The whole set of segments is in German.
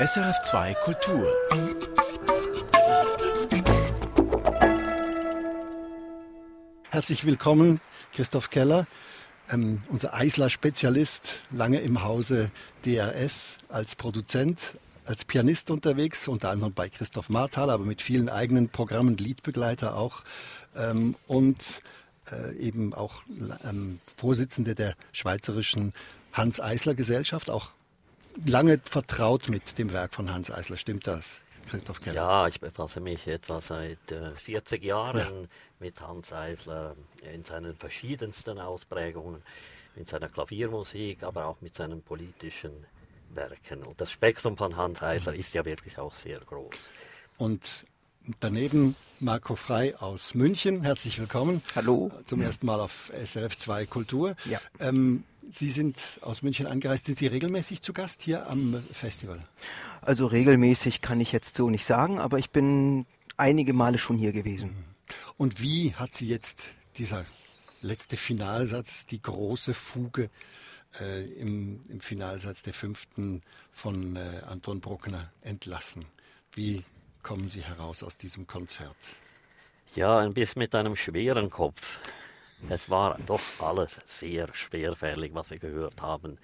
SRF2 Kultur. Herzlich willkommen, Christoph Keller, ähm, unser Eisler-Spezialist, lange im Hause DRS als Produzent, als Pianist unterwegs, unter anderem bei Christoph Marthal, aber mit vielen eigenen Programmen, Liedbegleiter auch ähm, und äh, eben auch ähm, Vorsitzende der Schweizerischen Hans Eisler Gesellschaft, auch lange vertraut mit dem Werk von Hans Eisler. Stimmt das, Christoph Keller? Ja, ich befasse mich etwa seit äh, 40 Jahren ja. mit Hans Eisler in seinen verschiedensten Ausprägungen, mit seiner Klaviermusik, aber auch mit seinen politischen Werken. Und das Spektrum von Hans Eisler ist ja wirklich auch sehr groß. Und daneben Marco Frei aus München. Herzlich willkommen. Hallo. Zum ersten Mal auf SRF 2 Kultur. Ja. Ähm, Sie sind aus München angereist. Sind Sie regelmäßig zu Gast hier am Festival? Also regelmäßig kann ich jetzt so nicht sagen, aber ich bin einige Male schon hier gewesen. Und wie hat Sie jetzt dieser letzte Finalsatz, die große Fuge äh, im, im, Finalsatz der fünften von äh, Anton Bruckner entlassen? Wie kommen Sie heraus aus diesem Konzert? Ja, ein bisschen mit einem schweren Kopf. Es war doch alles sehr schwerfällig, was wir gehört haben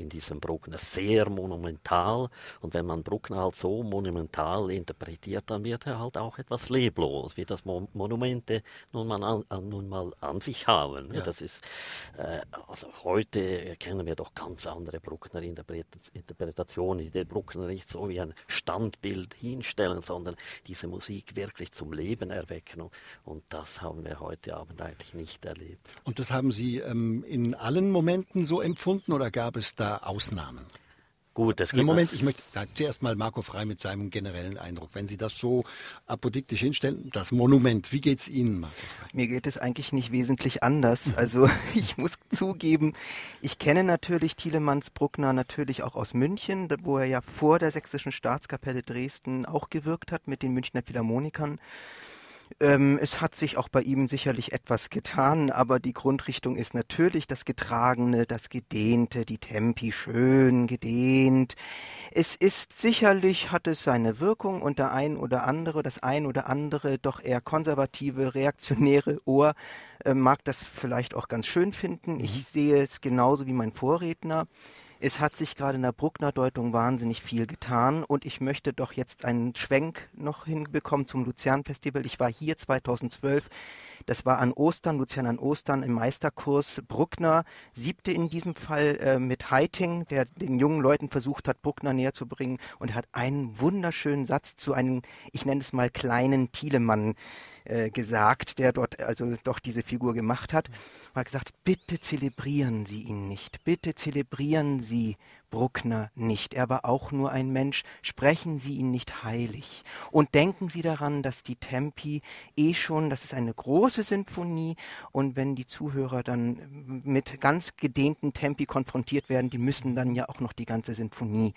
in diesem Bruckner. Sehr monumental. Und wenn man Bruckner halt so monumental interpretiert, dann wird er halt auch etwas leblos, wie das Mo Monumente nun mal an, nun mal an sich haben. Ja. Das ist, äh, also heute kennen wir doch ganz andere Bruckner-Interpretationen, die den Bruckner nicht so wie ein Standbild hinstellen, sondern diese Musik wirklich zum Leben erwecken. Und das haben wir heute Abend eigentlich nicht erlebt. Und das haben Sie ähm, in allen Momenten so empfunden oder gab es da Ausnahmen? Gut, das Im Moment, ich möchte zuerst mal Marco Frei mit seinem generellen Eindruck. Wenn Sie das so apodiktisch hinstellen, das Monument, wie geht es Ihnen, Marco Frei? Mir geht es eigentlich nicht wesentlich anders. Also ich muss zugeben, ich kenne natürlich Thielemanns Bruckner natürlich auch aus München, wo er ja vor der Sächsischen Staatskapelle Dresden auch gewirkt hat mit den Münchner Philharmonikern. Ähm, es hat sich auch bei ihm sicherlich etwas getan, aber die Grundrichtung ist natürlich das Getragene, das Gedehnte, die Tempi schön gedehnt. Es ist sicherlich, hat es seine Wirkung und der ein oder andere, das ein oder andere doch eher konservative, reaktionäre Ohr äh, mag das vielleicht auch ganz schön finden. Ich mhm. sehe es genauso wie mein Vorredner. Es hat sich gerade in der Bruckner-Deutung wahnsinnig viel getan und ich möchte doch jetzt einen Schwenk noch hinbekommen zum Luzern-Festival. Ich war hier 2012. Das war an Ostern, Luzern an Ostern im Meisterkurs. Bruckner siebte in diesem Fall äh, mit Heiting, der den jungen Leuten versucht hat, Bruckner näher zu bringen. Und hat einen wunderschönen Satz zu einem, ich nenne es mal kleinen Thielemann äh, gesagt, der dort also doch diese Figur gemacht hat. Er hat gesagt, bitte zelebrieren Sie ihn nicht, bitte zelebrieren Sie Bruckner nicht. Er war auch nur ein Mensch. Sprechen Sie ihn nicht heilig. Und denken Sie daran, dass die Tempi eh schon, das ist eine große Sinfonie. Und wenn die Zuhörer dann mit ganz gedehnten Tempi konfrontiert werden, die müssen dann ja auch noch die ganze Sinfonie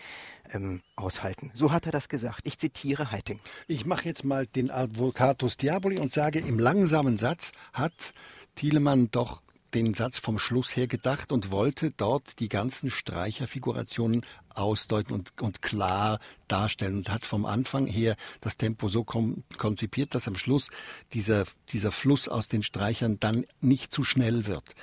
ähm, aushalten. So hat er das gesagt. Ich zitiere Heiting. Ich mache jetzt mal den Advocatus Diaboli und sage, im langsamen Satz hat Thielemann doch den Satz vom Schluss her gedacht und wollte dort die ganzen Streicherfigurationen ausdeuten und, und klar darstellen und hat vom Anfang her das Tempo so konzipiert, dass am Schluss dieser, dieser Fluss aus den Streichern dann nicht zu schnell wird.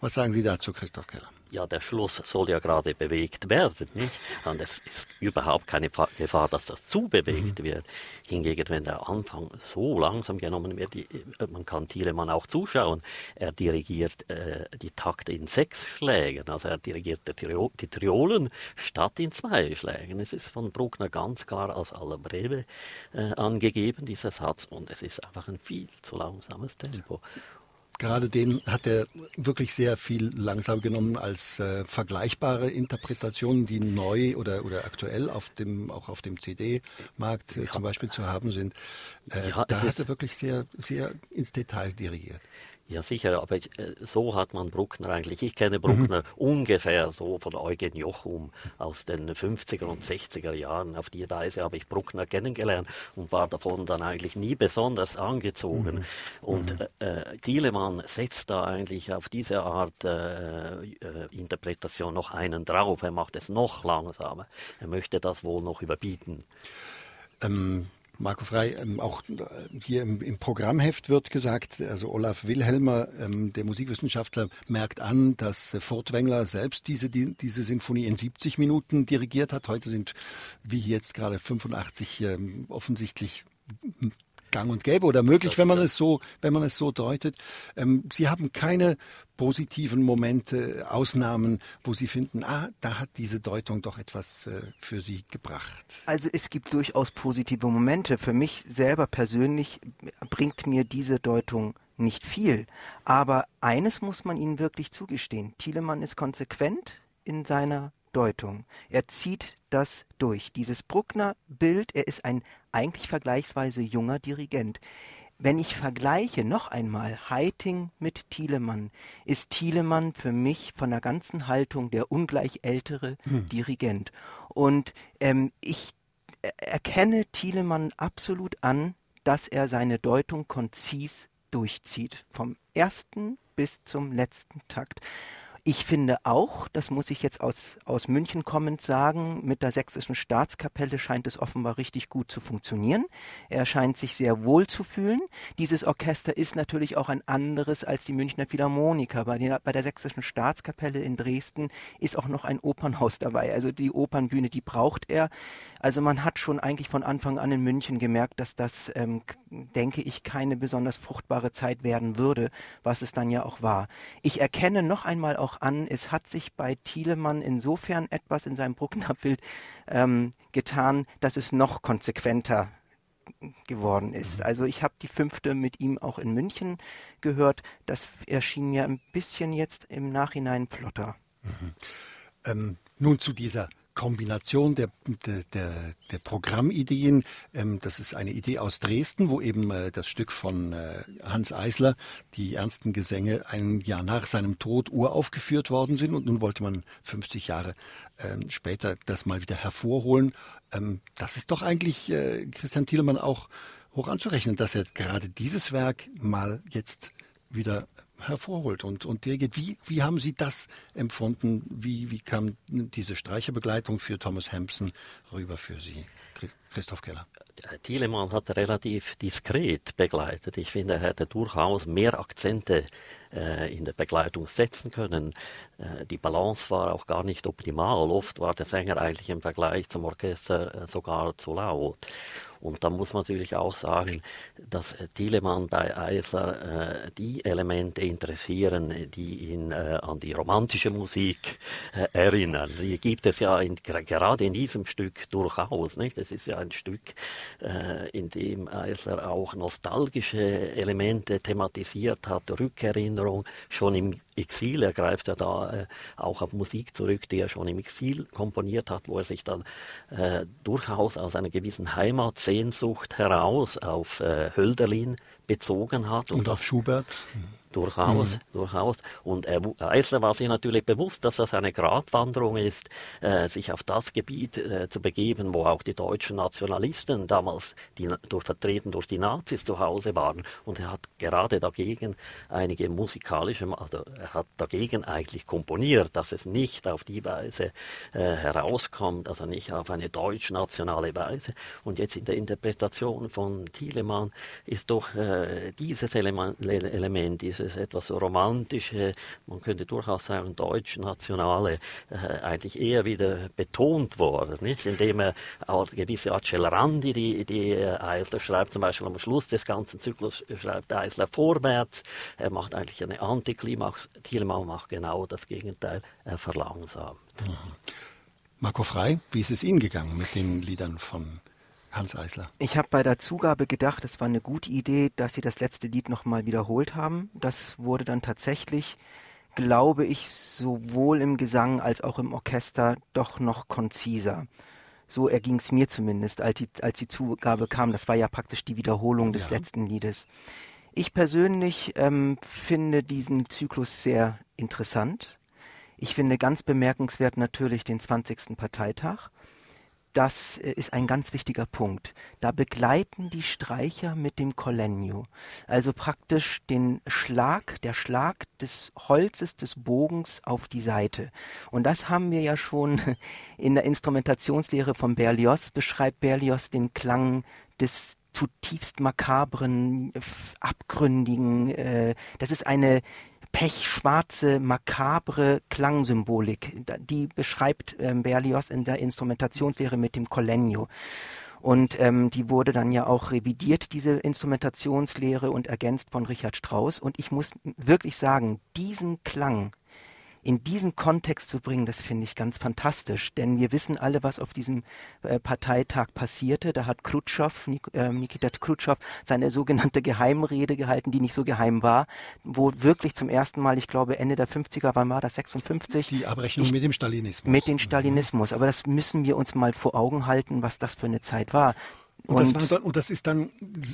Was sagen Sie dazu, Christoph Keller? Ja, der Schluss soll ja gerade bewegt werden, nicht? Und es ist überhaupt keine Gefahr, dass das zu bewegt mhm. wird. Hingegen, wenn der Anfang so langsam genommen wird, die, äh, man kann Thielemann auch zuschauen, er dirigiert äh, die Takte in sechs Schlägen, also er dirigiert die, die Triolen statt in zwei Schlägen. Es ist von Bruckner ganz klar als aller Breve äh, angegeben, dieser Satz, und es ist einfach ein viel zu langsames Tempo gerade den hat er wirklich sehr viel langsam genommen als äh, vergleichbare Interpretationen, die neu oder, oder aktuell auf dem, auch auf dem CD-Markt äh, zum Beispiel zu haben sind. Äh, ja, da hat er wirklich sehr, sehr ins Detail dirigiert. Ja, sicher, aber äh, so hat man Bruckner eigentlich. Ich kenne Bruckner mhm. ungefähr so von Eugen Jochum aus den 50er und 60er Jahren. Auf die Weise habe ich Bruckner kennengelernt und war davon dann eigentlich nie besonders angezogen. Mhm. Und mhm. äh, äh Thielemann setzt da eigentlich auf diese Art äh, äh, Interpretation noch einen drauf. Er macht es noch langsamer. Er möchte das wohl noch überbieten. Ähm, Marco Frei, ähm, auch äh, hier im, im, Programmheft wird gesagt, also Olaf Wilhelmer, ähm, der Musikwissenschaftler, merkt an, dass äh, Furtwängler selbst diese, die, diese Sinfonie in 70 Minuten dirigiert hat. Heute sind, wie jetzt gerade 85, ähm, offensichtlich gang und gäbe oder möglich, wenn man es so, wenn man es so deutet. Ähm, Sie haben keine positiven Momente, Ausnahmen, wo Sie finden, ah, da hat diese Deutung doch etwas äh, für Sie gebracht. Also es gibt durchaus positive Momente. Für mich selber persönlich bringt mir diese Deutung nicht viel. Aber eines muss man Ihnen wirklich zugestehen. Thielemann ist konsequent in seiner Deutung. Er zieht das durch. Dieses Bruckner-Bild, er ist ein eigentlich vergleichsweise junger Dirigent. Wenn ich vergleiche noch einmal Heiting mit Thielemann, ist Thielemann für mich von der ganzen Haltung der ungleich ältere hm. Dirigent. Und ähm, ich erkenne Thielemann absolut an, dass er seine Deutung konzis durchzieht. Vom ersten bis zum letzten Takt. Ich finde auch, das muss ich jetzt aus, aus München kommend sagen, mit der sächsischen Staatskapelle scheint es offenbar richtig gut zu funktionieren. Er scheint sich sehr wohl zu fühlen. Dieses Orchester ist natürlich auch ein anderes als die Münchner Philharmoniker. Bei der, bei der sächsischen Staatskapelle in Dresden ist auch noch ein Opernhaus dabei. Also die Opernbühne, die braucht er. Also man hat schon eigentlich von Anfang an in München gemerkt, dass das, ähm, denke ich, keine besonders fruchtbare Zeit werden würde, was es dann ja auch war. Ich erkenne noch einmal auch auch an, es hat sich bei Thielemann insofern etwas in seinem Bruckner-Bild ähm, getan, dass es noch konsequenter geworden ist. Mhm. Also ich habe die fünfte mit ihm auch in München gehört. Das erschien mir ein bisschen jetzt im Nachhinein flotter. Mhm. Ähm, nun zu dieser Kombination der, der, der, Programmideen. Ähm, das ist eine Idee aus Dresden, wo eben äh, das Stück von äh, Hans Eisler, die ernsten Gesänge, ein Jahr nach seinem Tod uraufgeführt worden sind. Und nun wollte man 50 Jahre äh, später das mal wieder hervorholen. Ähm, das ist doch eigentlich äh, Christian Thielemann auch hoch anzurechnen, dass er gerade dieses Werk mal jetzt wieder hervorholt und, und dirigiert. Wie, wie haben Sie das empfunden? Wie, wie kam diese Streicherbegleitung für Thomas Hampson rüber für Sie, Christoph Keller? Thielemann hat relativ diskret begleitet. Ich finde, er hätte durchaus mehr Akzente äh, in der Begleitung setzen können. Äh, die Balance war auch gar nicht optimal. Oft war der Sänger eigentlich im Vergleich zum Orchester äh, sogar zu laut. Und da muss man natürlich auch sagen, dass Thielemann bei Eisler äh, die Elemente interessieren, die ihn äh, an die romantische Musik äh, erinnern. Die gibt es ja in, gerade in diesem Stück durchaus. Nicht? Es ist ja ein Stück, äh, in dem Eisler auch nostalgische Elemente thematisiert hat, Rückerinnerung schon im Exil. Er greift ja da äh, auch auf Musik zurück, die er schon im Exil komponiert hat, wo er sich dann äh, durchaus aus einer gewissen Heimatsehnsucht heraus auf äh, Hölderlin bezogen hat. Und, und auf Schubert. Durchaus, mhm. durchaus. Und er, Eisler war sich natürlich bewusst, dass das eine Gratwanderung ist, äh, sich auf das Gebiet äh, zu begeben, wo auch die deutschen Nationalisten damals die, durch, vertreten durch die Nazis zu Hause waren. Und er hat gerade dagegen einige musikalische, also er hat dagegen eigentlich komponiert, dass es nicht auf die Weise äh, herauskommt, also nicht auf eine deutsch-nationale Weise. Und jetzt in der Interpretation von Thielemann ist doch äh, dieses Element, Element dieses dieses etwas romantische, man könnte durchaus sagen deutsch-nationale, äh, eigentlich eher wieder betont worden, nicht? indem er auch gewisse Accelerandi, die, die äh, Eisler schreibt, zum Beispiel am Schluss des ganzen Zyklus schreibt Eisler vorwärts, er macht eigentlich eine Antiklimax, Thielmann macht genau das Gegenteil, er verlangsamt. Mhm. Marco Frei, wie ist es Ihnen gegangen mit den Liedern von Hans Eisler. Ich habe bei der Zugabe gedacht, es war eine gute Idee, dass sie das letzte Lied nochmal wiederholt haben. Das wurde dann tatsächlich, glaube ich, sowohl im Gesang als auch im Orchester doch noch konziser. So erging es mir zumindest, als die, als die Zugabe kam. Das war ja praktisch die Wiederholung des ja. letzten Liedes. Ich persönlich ähm, finde diesen Zyklus sehr interessant. Ich finde ganz bemerkenswert natürlich den 20. Parteitag das äh, ist ein ganz wichtiger Punkt. Da begleiten die Streicher mit dem Collegno, also praktisch den Schlag, der Schlag des Holzes des Bogens auf die Seite. Und das haben wir ja schon in der Instrumentationslehre von Berlioz, beschreibt Berlioz den Klang des zutiefst makabren, abgründigen, äh, das ist eine pechschwarze, makabre Klangsymbolik. Die beschreibt ähm, Berlioz in der Instrumentationslehre mit dem Collegno. Und ähm, die wurde dann ja auch revidiert, diese Instrumentationslehre, und ergänzt von Richard Strauss. Und ich muss wirklich sagen, diesen Klang, in diesen Kontext zu bringen, das finde ich ganz fantastisch. Denn wir wissen alle, was auf diesem äh, Parteitag passierte. Da hat Khrushchev, Nik äh, Nikita Khrushchev, seine sogenannte Geheimrede gehalten, die nicht so geheim war, wo wirklich zum ersten Mal, ich glaube Ende der 50er, wann war das, 56? Die Abrechnung ich, mit dem Stalinismus. Mit dem Stalinismus. Aber das müssen wir uns mal vor Augen halten, was das für eine Zeit war. Und, und, das dann, und, das ist dann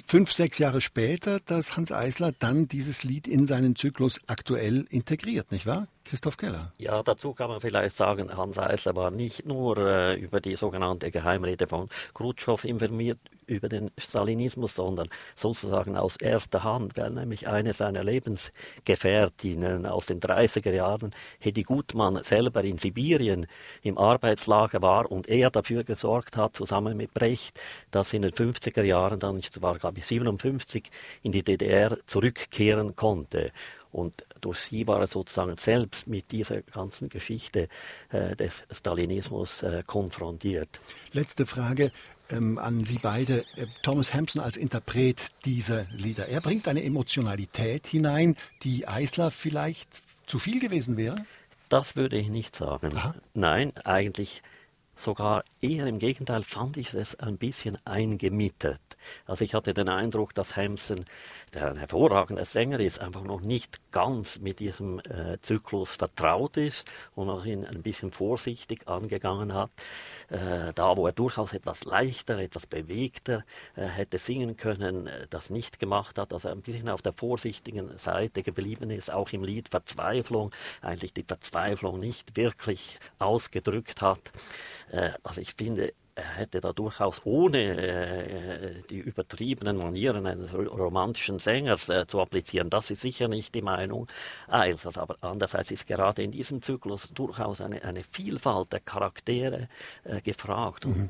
fünf, sechs Jahre später, dass Hans Eisler dann dieses Lied in seinen Zyklus aktuell integriert, nicht wahr? Christoph Keller. Ja, dazu kann man vielleicht sagen, Hans Eisler war nicht nur äh, über die sogenannte Geheimrede von Khrushchev informiert über den Stalinismus, sondern sozusagen aus erster Hand, weil nämlich eine seiner Lebensgefährtinnen aus den 30er Jahren, Hedi Gutmann, selber in Sibirien im Arbeitslager war und er dafür gesorgt hat, zusammen mit Brecht, dass in den 50er Jahren dann, war glaube ich 57, in die DDR zurückkehren konnte. Und durch sie war er sozusagen selbst mit dieser ganzen Geschichte äh, des Stalinismus äh, konfrontiert. Letzte Frage ähm, an Sie beide. Äh, Thomas Hampson als Interpret dieser Lieder. Er bringt eine Emotionalität hinein, die Eisler vielleicht zu viel gewesen wäre? Das würde ich nicht sagen. Aha. Nein, eigentlich sogar eher im Gegenteil fand ich es ein bisschen eingemietet. Also ich hatte den Eindruck, dass Hampson, der ein hervorragender Sänger ist, einfach noch nicht ganz mit diesem äh, Zyklus vertraut ist und auch ihn ein bisschen vorsichtig angegangen hat. Äh, da, wo er durchaus etwas leichter, etwas bewegter äh, hätte singen können, äh, das nicht gemacht hat, dass er ein bisschen auf der vorsichtigen Seite geblieben ist, auch im Lied Verzweiflung, eigentlich die Verzweiflung nicht wirklich ausgedrückt hat. Äh, also ich finde, er hätte da durchaus ohne äh, die übertriebenen Manieren eines romantischen Sängers äh, zu applizieren. Das ist sicher nicht die Meinung Eilsers. Aber andererseits ist gerade in diesem Zyklus durchaus eine, eine Vielfalt der Charaktere äh, gefragt. Mhm.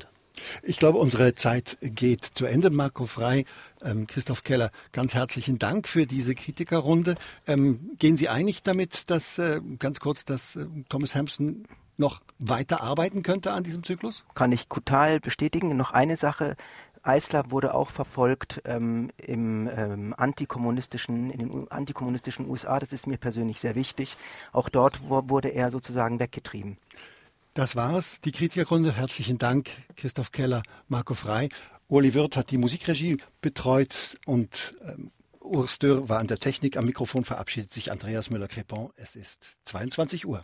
ich glaube, unsere Zeit geht zu Ende. Marco Frei, ähm, Christoph Keller, ganz herzlichen Dank für diese Kritikerrunde. Ähm, gehen Sie einig damit, dass äh, ganz kurz, dass äh, Thomas Hampson noch weiter arbeiten könnte an diesem Zyklus? Kann ich total bestätigen. Noch eine Sache. Eisler wurde auch verfolgt ähm, im ähm, antikommunistischen, in den antikommunistischen USA. Das ist mir persönlich sehr wichtig. Auch dort wurde er sozusagen weggetrieben. Das war's. Die Kritikerrunde. Herzlichen Dank, Christoph Keller, Marco Frei. Uli Wirth hat die Musikregie betreut und ähm, Urs Dürr war an der Technik. Am Mikrofon verabschiedet sich Andreas Müller-Crepon. Es ist 22 Uhr.